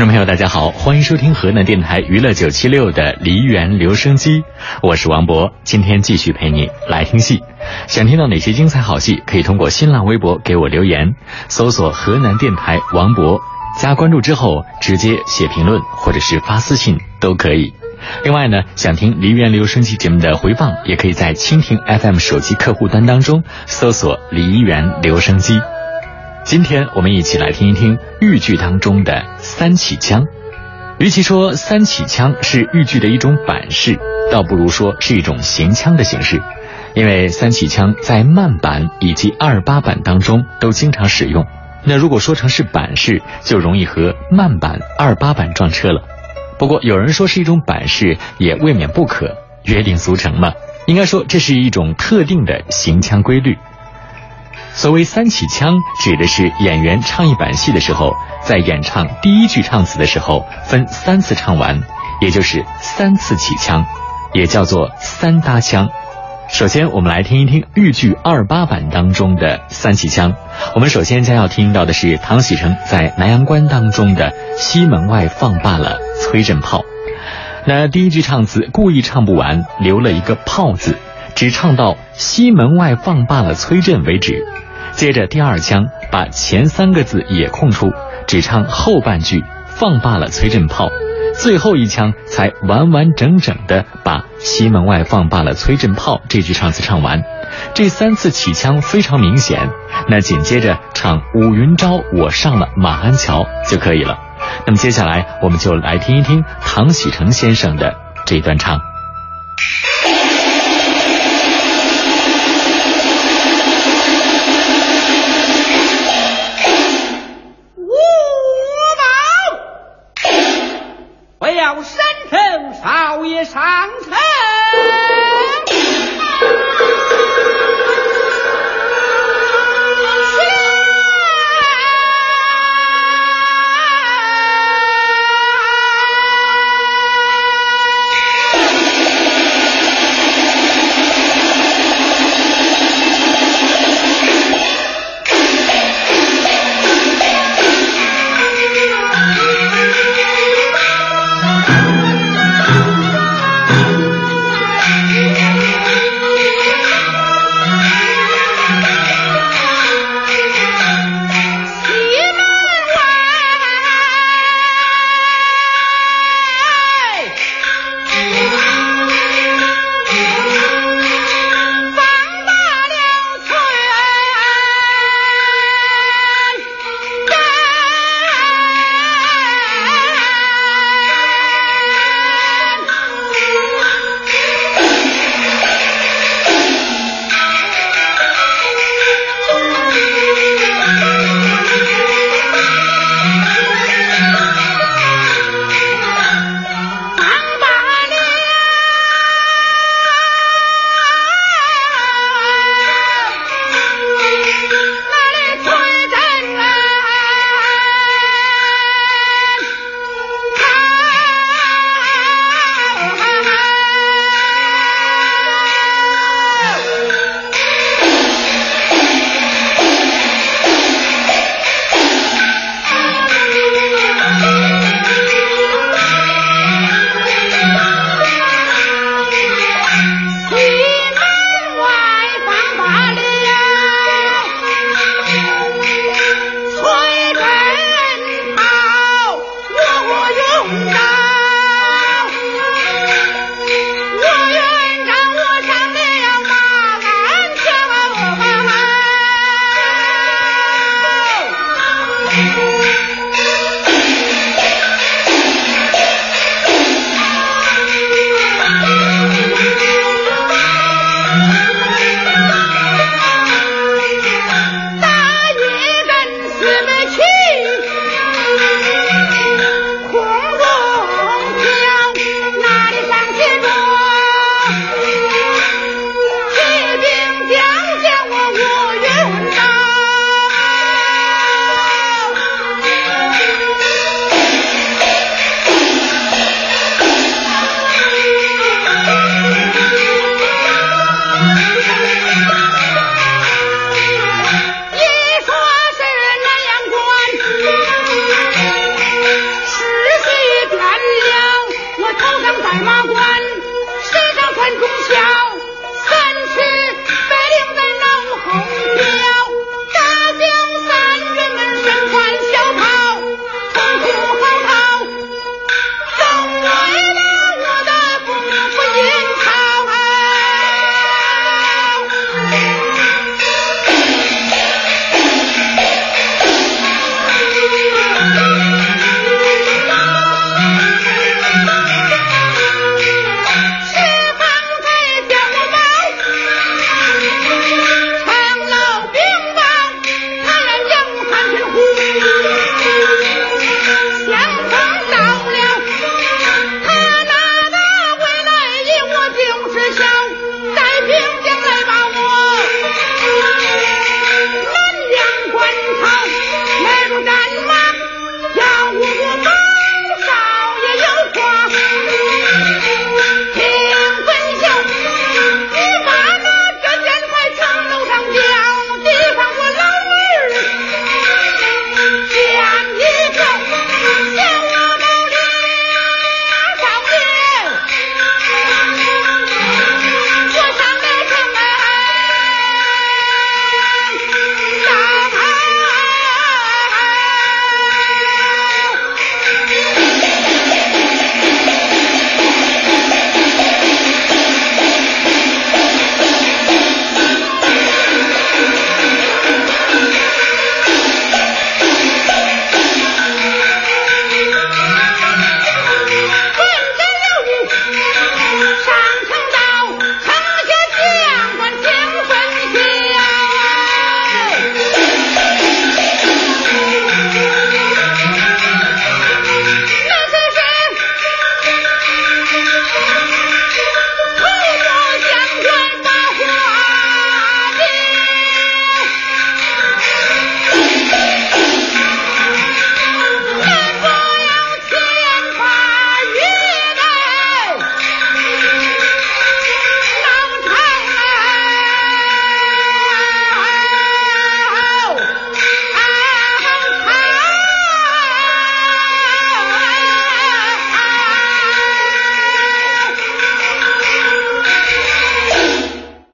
听众朋友，大家好，欢迎收听河南电台娱乐九七六的梨园留声机，我是王博，今天继续陪你来听戏。想听到哪些精彩好戏，可以通过新浪微博给我留言，搜索河南电台王博，加关注之后直接写评论或者是发私信都可以。另外呢，想听梨园留声机节目的回放，也可以在蜻蜓 FM 手机客户端当中搜索梨园留声机。今天我们一起来听一听豫剧当中的三起腔。与其说三起腔是豫剧的一种板式，倒不如说是一种行腔的形式。因为三起腔在慢板以及二八板当中都经常使用。那如果说成是板式，就容易和慢板、二八板撞车了。不过有人说是一种板式，也未免不可。约定俗成嘛，应该说这是一种特定的行腔规律。所谓三起腔，指的是演员唱一板戏的时候，在演唱第一句唱词的时候，分三次唱完，也就是三次起腔，也叫做三搭腔。首先，我们来听一听豫剧二八板当中的三起腔。我们首先将要听到的是唐喜成在南阳关当中的“西门外放罢了崔振炮”。那第一句唱词故意唱不完，留了一个“炮”字，只唱到“西门外放罢了崔振”为止。接着第二腔把前三个字也空出，只唱后半句放罢了崔振炮，最后一腔才完完整整的把西门外放罢了崔振炮这句唱词唱完。这三次起腔非常明显，那紧接着唱五云朝我上了马鞍桥就可以了。那么接下来我们就来听一听唐喜成先生的这段唱。